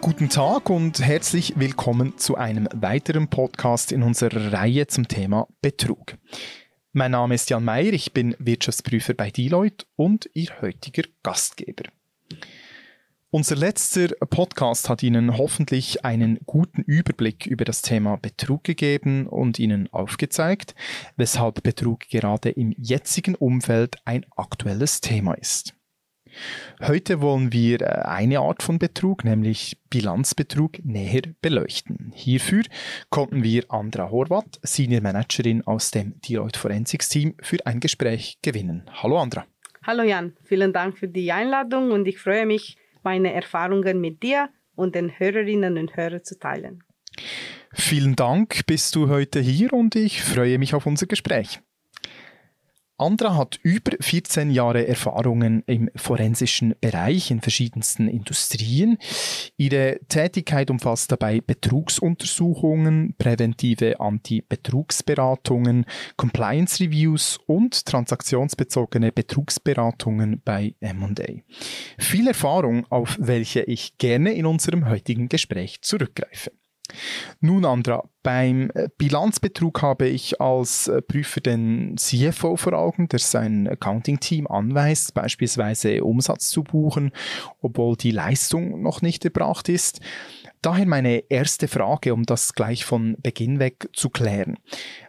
Guten Tag und herzlich willkommen zu einem weiteren Podcast in unserer Reihe zum Thema Betrug. Mein Name ist Jan Meyer, ich bin Wirtschaftsprüfer bei Deloitte und Ihr heutiger Gastgeber. Unser letzter Podcast hat Ihnen hoffentlich einen guten Überblick über das Thema Betrug gegeben und Ihnen aufgezeigt, weshalb Betrug gerade im jetzigen Umfeld ein aktuelles Thema ist. Heute wollen wir äh, eine Art von Betrug, nämlich Bilanzbetrug, näher beleuchten. Hierfür konnten wir Andra Horvath, Senior Managerin aus dem Deloitte Forensics Team, für ein Gespräch gewinnen. Hallo Andra. Hallo Jan, vielen Dank für die Einladung und ich freue mich, meine Erfahrungen mit dir und den Hörerinnen und Hörern zu teilen. Vielen Dank, bist du heute hier und ich freue mich auf unser Gespräch. Andra hat über 14 Jahre Erfahrungen im forensischen Bereich in verschiedensten Industrien. Ihre Tätigkeit umfasst dabei Betrugsuntersuchungen, präventive Anti-Betrugsberatungen, Compliance-Reviews und transaktionsbezogene Betrugsberatungen bei M&A. Viel Erfahrung, auf welche ich gerne in unserem heutigen Gespräch zurückgreife. Nun, Andra, beim äh, Bilanzbetrug habe ich als äh, Prüfer den CFO vor Augen, der sein Accounting-Team anweist, beispielsweise Umsatz zu buchen, obwohl die Leistung noch nicht erbracht ist. Daher meine erste Frage, um das gleich von Beginn weg zu klären.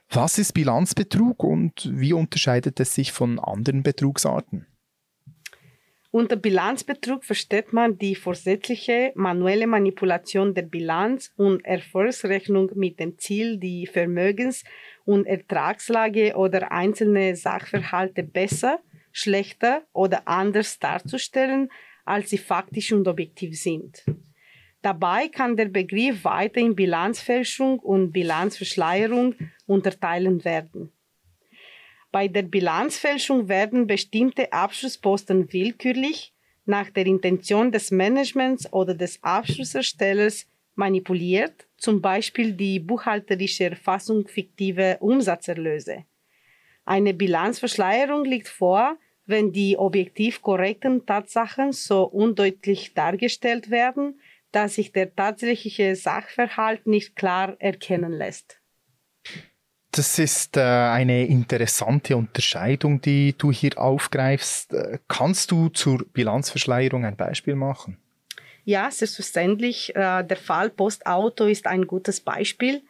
Was ist Bilanzbetrug und wie unterscheidet es sich von anderen Betrugsarten? Unter Bilanzbetrug versteht man die vorsätzliche manuelle Manipulation der Bilanz und Erfolgsrechnung mit dem Ziel, die Vermögens- und Ertragslage oder einzelne Sachverhalte besser, schlechter oder anders darzustellen, als sie faktisch und objektiv sind. Dabei kann der Begriff weiter in Bilanzfälschung und Bilanzverschleierung unterteilen werden. Bei der Bilanzfälschung werden bestimmte Abschlussposten willkürlich nach der Intention des Managements oder des Abschlusserstellers manipuliert, zum Beispiel die buchhalterische Erfassung fiktive Umsatzerlöse. Eine Bilanzverschleierung liegt vor, wenn die objektiv korrekten Tatsachen so undeutlich dargestellt werden, dass sich der tatsächliche Sachverhalt nicht klar erkennen lässt. Das ist äh, eine interessante Unterscheidung, die du hier aufgreifst. Äh, kannst du zur Bilanzverschleierung ein Beispiel machen? Ja, selbstverständlich. Äh, der Fall Postauto ist ein gutes Beispiel.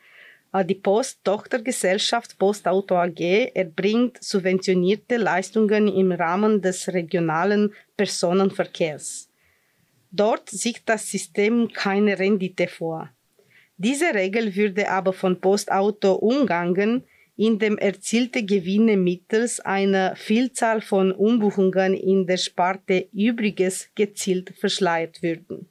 Die Post-Tochtergesellschaft Postauto AG erbringt subventionierte Leistungen im Rahmen des regionalen Personenverkehrs. Dort sieht das System keine Rendite vor. Diese Regel würde aber von Postauto umgangen, indem erzielte Gewinne mittels einer Vielzahl von Umbuchungen in der Sparte Übriges gezielt verschleiert würden.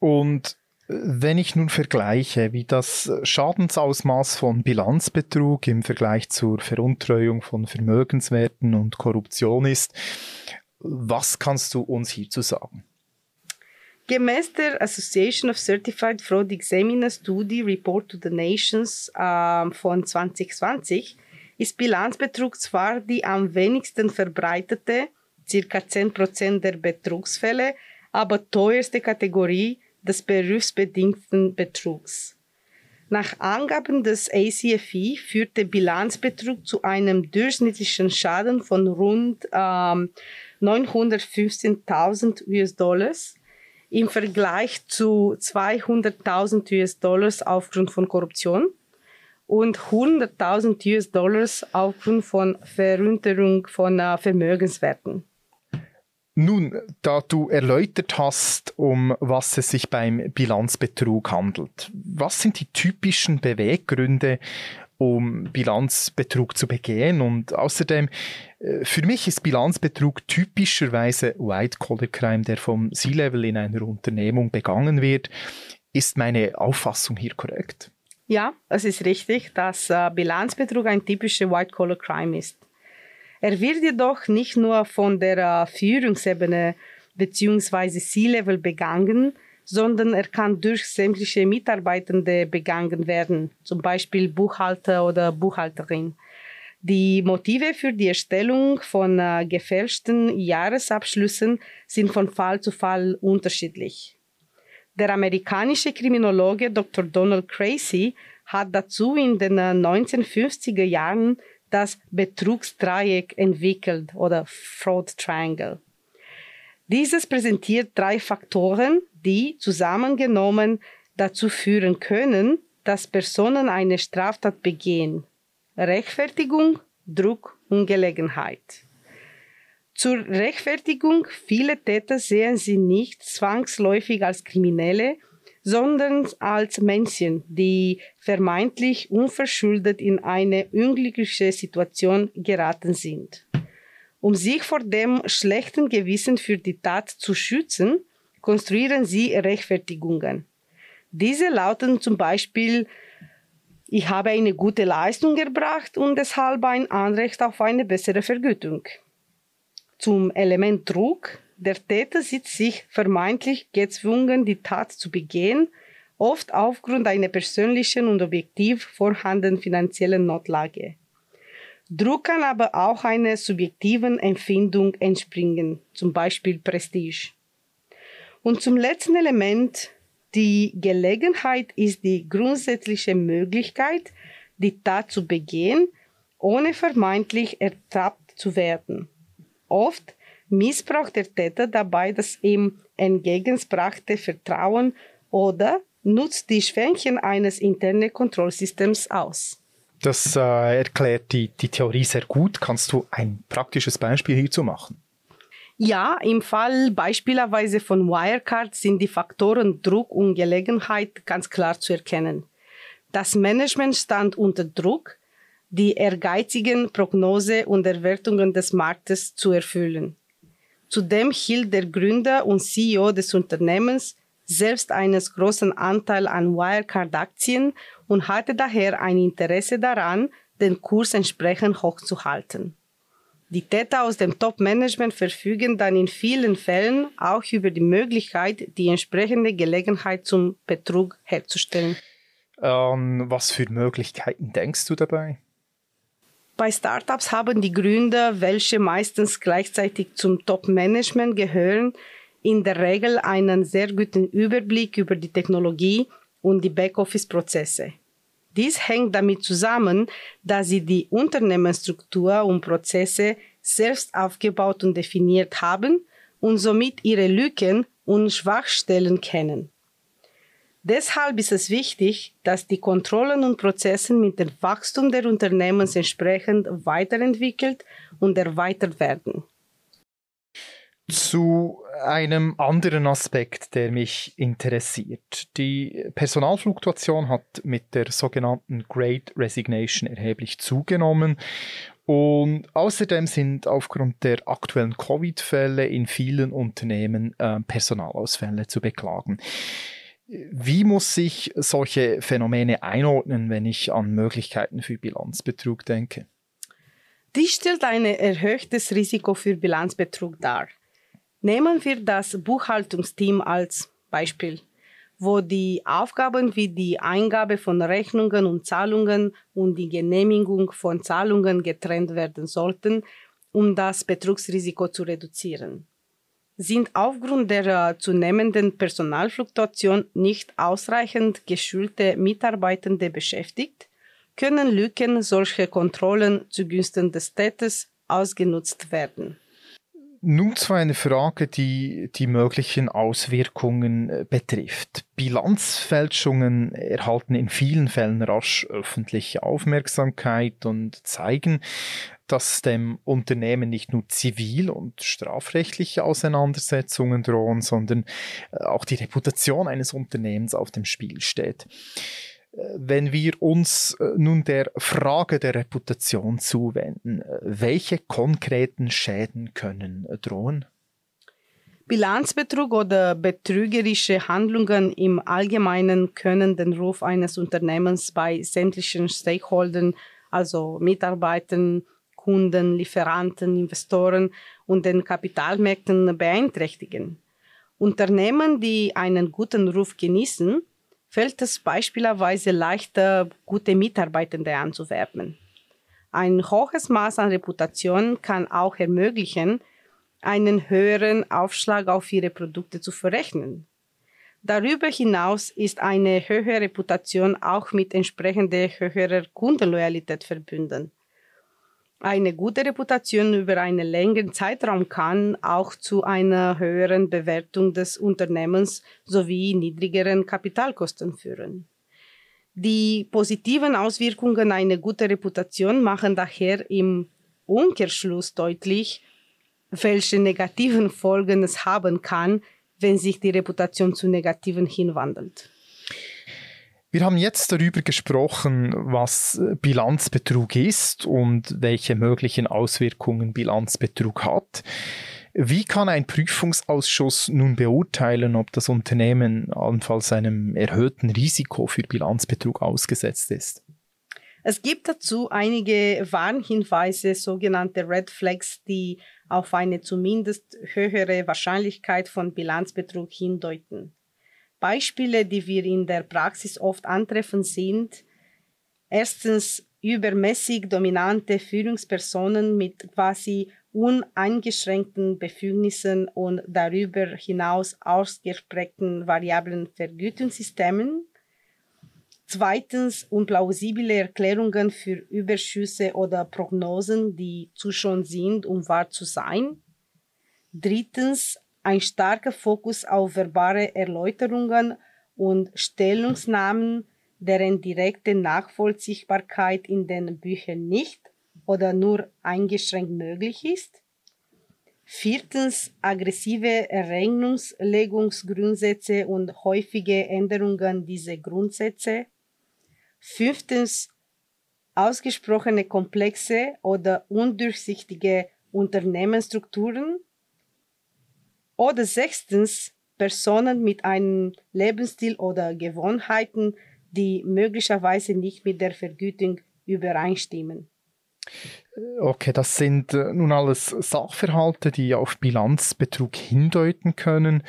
Und äh, wenn ich nun vergleiche, wie das Schadensausmaß von Bilanzbetrug im Vergleich zur Veruntreuung von Vermögenswerten und Korruption ist, was kannst du uns hierzu sagen? Gemäß der Association of Certified Fraud Examiners Study Report to the Nations äh, von 2020 ist Bilanzbetrug zwar die am wenigsten verbreitete, circa 10% der Betrugsfälle, aber teuerste Kategorie des berufsbedingten Betrugs. Nach Angaben des ACFI führte Bilanzbetrug zu einem durchschnittlichen Schaden von rund ähm, 915.000 US-Dollars im Vergleich zu 200.000 US-Dollars aufgrund von Korruption und 100.000 US-Dollars aufgrund von Verunterung von äh, Vermögenswerten. Nun, da du erläutert hast, um was es sich beim Bilanzbetrug handelt, was sind die typischen Beweggründe, um Bilanzbetrug zu begehen. Und außerdem, für mich ist Bilanzbetrug typischerweise White-Collar-Crime, der vom C-Level in einer Unternehmung begangen wird. Ist meine Auffassung hier korrekt? Ja, es ist richtig, dass äh, Bilanzbetrug ein typischer White-Collar-Crime ist. Er wird jedoch nicht nur von der äh, Führungsebene bzw. C-Level begangen, sondern er kann durch sämtliche Mitarbeitende begangen werden, zum Beispiel Buchhalter oder Buchhalterin. Die Motive für die Erstellung von äh, gefälschten Jahresabschlüssen sind von Fall zu Fall unterschiedlich. Der amerikanische Kriminologe Dr. Donald Crazy hat dazu in den 1950er Jahren das Betrugsdreieck entwickelt oder Fraud Triangle. Dieses präsentiert drei Faktoren, die zusammengenommen dazu führen können, dass Personen eine Straftat begehen. Rechtfertigung, Druck und Gelegenheit. Zur Rechtfertigung, viele Täter sehen sie nicht zwangsläufig als Kriminelle, sondern als Menschen, die vermeintlich unverschuldet in eine unglückliche Situation geraten sind. Um sich vor dem schlechten Gewissen für die Tat zu schützen, konstruieren sie Rechtfertigungen. Diese lauten zum Beispiel, ich habe eine gute Leistung erbracht und deshalb ein Anrecht auf eine bessere Vergütung. Zum Element Druck der Täter sieht sich vermeintlich gezwungen, die Tat zu begehen, oft aufgrund einer persönlichen und objektiv vorhandenen finanziellen Notlage. Druck kann aber auch einer subjektiven Empfindung entspringen, zum Beispiel Prestige. Und zum letzten Element, die Gelegenheit ist die grundsätzliche Möglichkeit, die Tat zu begehen, ohne vermeintlich ertappt zu werden. Oft missbraucht der Täter dabei das ihm entgegensbrachte Vertrauen oder nutzt die Schwächen eines internen Kontrollsystems aus. Das äh, erklärt die, die Theorie sehr gut. Kannst du ein praktisches Beispiel hierzu machen? Ja, im Fall beispielsweise von Wirecard sind die Faktoren Druck und Gelegenheit ganz klar zu erkennen. Das Management stand unter Druck, die ehrgeizigen Prognose und Erwartungen des Marktes zu erfüllen. Zudem hielt der Gründer und CEO des Unternehmens selbst einen großen Anteil an Wirecard-Aktien und hatte daher ein Interesse daran, den Kurs entsprechend hochzuhalten. Die Täter aus dem Top-Management verfügen dann in vielen Fällen auch über die Möglichkeit, die entsprechende Gelegenheit zum Betrug herzustellen. Ähm, was für Möglichkeiten denkst du dabei? Bei Startups haben die Gründer, welche meistens gleichzeitig zum Top-Management gehören, in der Regel einen sehr guten Überblick über die Technologie und die Backoffice-Prozesse. Dies hängt damit zusammen, dass sie die Unternehmensstruktur und Prozesse selbst aufgebaut und definiert haben und somit ihre Lücken und Schwachstellen kennen. Deshalb ist es wichtig, dass die Kontrollen und Prozesse mit dem Wachstum der Unternehmens entsprechend weiterentwickelt und erweitert werden. Zu einem anderen Aspekt, der mich interessiert. Die Personalfluktuation hat mit der sogenannten Great Resignation erheblich zugenommen und außerdem sind aufgrund der aktuellen Covid-Fälle in vielen Unternehmen äh, Personalausfälle zu beklagen. Wie muss sich solche Phänomene einordnen, wenn ich an Möglichkeiten für Bilanzbetrug denke? Dies stellt ein erhöhtes Risiko für Bilanzbetrug dar. Nehmen wir das Buchhaltungsteam als Beispiel, wo die Aufgaben wie die Eingabe von Rechnungen und Zahlungen und die Genehmigung von Zahlungen getrennt werden sollten, um das Betrugsrisiko zu reduzieren sind aufgrund der äh, zunehmenden Personalfluktuation nicht ausreichend geschulte Mitarbeitende beschäftigt, können Lücken solcher Kontrollen zugunsten des Täters ausgenutzt werden. Nun zu einer Frage, die die möglichen Auswirkungen äh, betrifft. Bilanzfälschungen erhalten in vielen Fällen rasch öffentliche Aufmerksamkeit und zeigen, dass dem Unternehmen nicht nur zivil- und strafrechtliche Auseinandersetzungen drohen, sondern äh, auch die Reputation eines Unternehmens auf dem Spiel steht. Äh, wenn wir uns äh, nun der Frage der Reputation zuwenden, welche konkreten Schäden können drohen? Bilanzbetrug oder betrügerische Handlungen im Allgemeinen können den Ruf eines Unternehmens bei sämtlichen Stakeholdern, also Mitarbeitern, Kunden, Lieferanten, Investoren und den Kapitalmärkten beeinträchtigen. Unternehmen, die einen guten Ruf genießen, fällt es beispielsweise leichter, gute Mitarbeitende anzuwerben. Ein hohes Maß an Reputation kann auch ermöglichen, einen höheren Aufschlag auf ihre Produkte zu verrechnen. Darüber hinaus ist eine höhere Reputation auch mit entsprechender höherer Kundenloyalität verbunden. Eine gute Reputation über einen längeren Zeitraum kann auch zu einer höheren Bewertung des Unternehmens sowie niedrigeren Kapitalkosten führen. Die positiven Auswirkungen einer guten Reputation machen daher im Umkehrschluss deutlich, welche negativen Folgen es haben kann, wenn sich die Reputation zu negativen hinwandelt. Wir haben jetzt darüber gesprochen, was Bilanzbetrug ist und welche möglichen Auswirkungen Bilanzbetrug hat. Wie kann ein Prüfungsausschuss nun beurteilen, ob das Unternehmen allenfalls einem erhöhten Risiko für Bilanzbetrug ausgesetzt ist? Es gibt dazu einige Warnhinweise, sogenannte Red Flags, die auf eine zumindest höhere Wahrscheinlichkeit von Bilanzbetrug hindeuten. Beispiele, die wir in der Praxis oft antreffen, sind erstens übermäßig dominante Führungspersonen mit quasi uneingeschränkten Befugnissen und darüber hinaus ausgeprägten variablen Vergütungssystemen. Zweitens unplausible Erklärungen für Überschüsse oder Prognosen, die zu schon sind, um wahr zu sein. Drittens ein starker Fokus auf verbale Erläuterungen und Stellungsnahmen, deren direkte Nachvollziehbarkeit in den Büchern nicht oder nur eingeschränkt möglich ist. Viertens aggressive Rechnungslegungsgrundsätze und häufige Änderungen dieser Grundsätze. Fünftens ausgesprochene komplexe oder undurchsichtige Unternehmensstrukturen oder sechstens, Personen mit einem Lebensstil oder Gewohnheiten, die möglicherweise nicht mit der Vergütung übereinstimmen. Okay, das sind äh, nun alles Sachverhalte, die auf Bilanzbetrug hindeuten können.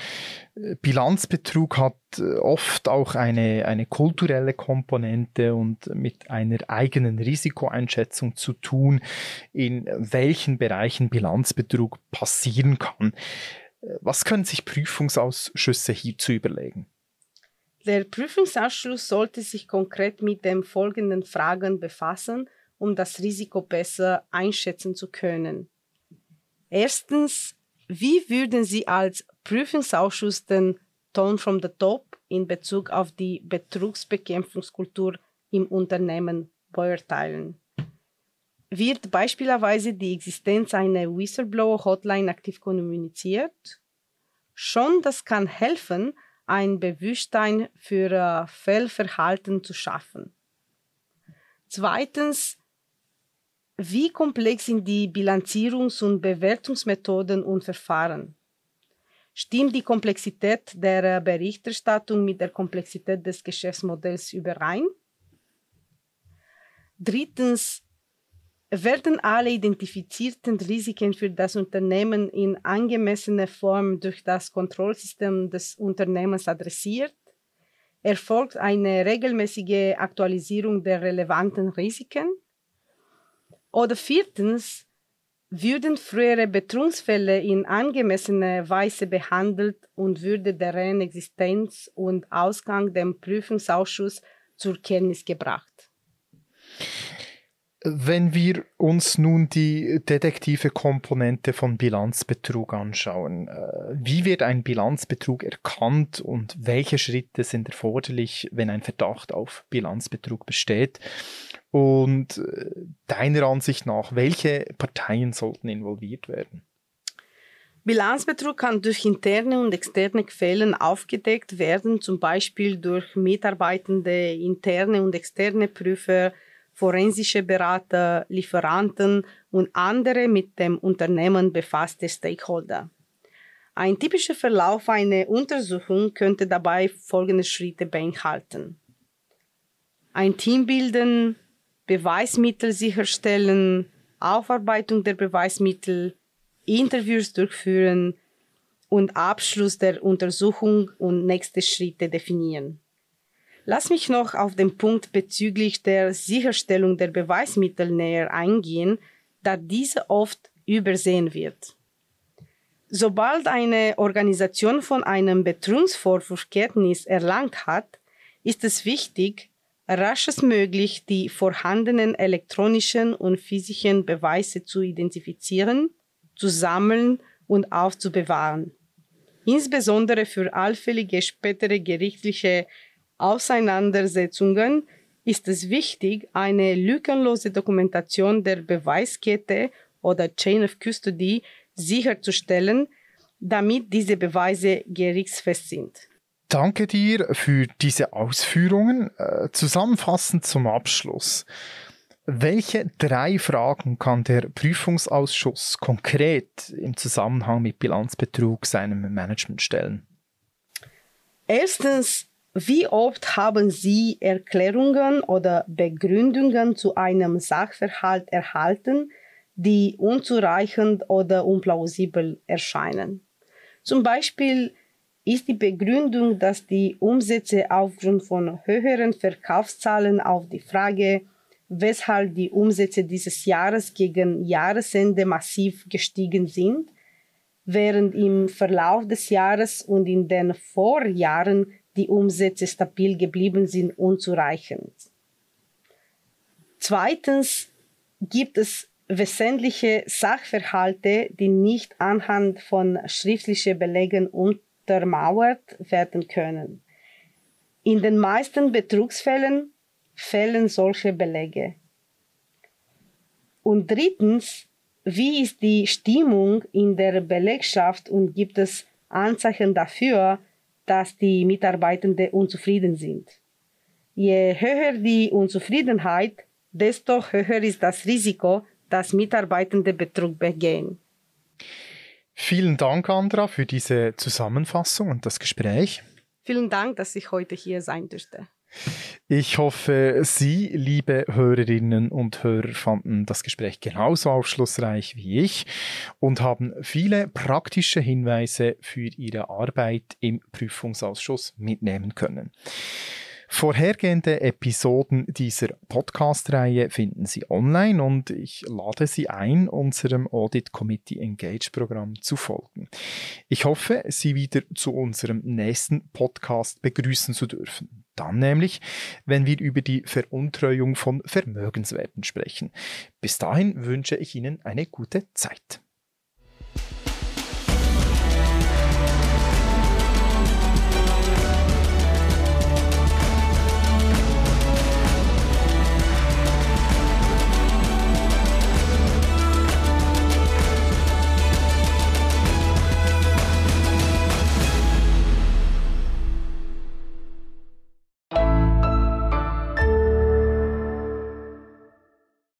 Äh, Bilanzbetrug hat äh, oft auch eine, eine kulturelle Komponente und mit einer eigenen Risikoeinschätzung zu tun, in welchen Bereichen Bilanzbetrug passieren kann. Was können sich Prüfungsausschüsse hierzu überlegen? Der Prüfungsausschuss sollte sich konkret mit den folgenden Fragen befassen, um das Risiko besser einschätzen zu können. Erstens, wie würden Sie als Prüfungsausschuss den Ton from the Top in Bezug auf die Betrugsbekämpfungskultur im Unternehmen beurteilen? Wird beispielsweise die Existenz einer Whistleblower-Hotline aktiv kommuniziert? Schon das kann helfen, ein Bewusstsein für äh, Fehlverhalten zu schaffen. Zweitens, wie komplex sind die Bilanzierungs- und Bewertungsmethoden und Verfahren? Stimmt die Komplexität der Berichterstattung mit der Komplexität des Geschäftsmodells überein? Drittens, werden alle identifizierten Risiken für das Unternehmen in angemessener Form durch das Kontrollsystem des Unternehmens adressiert? Erfolgt eine regelmäßige Aktualisierung der relevanten Risiken? Oder viertens, würden frühere Betrugsfälle in angemessener Weise behandelt und würde deren Existenz und Ausgang dem Prüfungsausschuss zur Kenntnis gebracht? Wenn wir uns nun die detektive Komponente von Bilanzbetrug anschauen, äh, wie wird ein Bilanzbetrug erkannt und welche Schritte sind erforderlich, wenn ein Verdacht auf Bilanzbetrug besteht? Und äh, deiner Ansicht nach, welche Parteien sollten involviert werden? Bilanzbetrug kann durch interne und externe Quellen aufgedeckt werden, zum Beispiel durch Mitarbeitende, interne und externe Prüfer, forensische Berater, Lieferanten und andere mit dem Unternehmen befasste Stakeholder. Ein typischer Verlauf einer Untersuchung könnte dabei folgende Schritte beinhalten. Ein Team bilden, Beweismittel sicherstellen, Aufarbeitung der Beweismittel, Interviews durchführen und Abschluss der Untersuchung und nächste Schritte definieren. Lass mich noch auf den Punkt bezüglich der Sicherstellung der Beweismittel näher eingehen, da diese oft übersehen wird. Sobald eine Organisation von einem Betrugsvorwurf Kenntnis erlangt hat, ist es wichtig, raschestmöglich die vorhandenen elektronischen und physischen Beweise zu identifizieren, zu sammeln und aufzubewahren. Insbesondere für allfällige spätere gerichtliche Auseinandersetzungen ist es wichtig, eine lückenlose Dokumentation der Beweiskette oder Chain of Custody sicherzustellen, damit diese Beweise gerichtsfest sind. Danke dir für diese Ausführungen. Äh, zusammenfassend zum Abschluss. Welche drei Fragen kann der Prüfungsausschuss konkret im Zusammenhang mit Bilanzbetrug seinem Management stellen? Erstens, wie oft haben Sie Erklärungen oder Begründungen zu einem Sachverhalt erhalten, die unzureichend oder unplausibel erscheinen? Zum Beispiel ist die Begründung, dass die Umsätze aufgrund von höheren Verkaufszahlen auf die Frage, weshalb die Umsätze dieses Jahres gegen Jahresende massiv gestiegen sind, während im Verlauf des Jahres und in den Vorjahren die Umsätze stabil geblieben sind, unzureichend. Zweitens gibt es wesentliche Sachverhalte, die nicht anhand von schriftlichen Belegen untermauert werden können. In den meisten Betrugsfällen fehlen solche Belege. Und drittens, wie ist die Stimmung in der Belegschaft und gibt es Anzeichen dafür, dass die Mitarbeitenden unzufrieden sind? Je höher die Unzufriedenheit, desto höher ist das Risiko, dass Mitarbeitende Betrug begehen. Vielen Dank, Andra, für diese Zusammenfassung und das Gespräch. Vielen Dank, dass ich heute hier sein durfte. Ich hoffe, Sie, liebe Hörerinnen und Hörer, fanden das Gespräch genauso aufschlussreich wie ich und haben viele praktische Hinweise für Ihre Arbeit im Prüfungsausschuss mitnehmen können. Vorhergehende Episoden dieser Podcast-Reihe finden Sie online und ich lade Sie ein, unserem Audit Committee Engage Programm zu folgen. Ich hoffe, Sie wieder zu unserem nächsten Podcast begrüßen zu dürfen. Dann nämlich, wenn wir über die Veruntreuung von Vermögenswerten sprechen. Bis dahin wünsche ich Ihnen eine gute Zeit.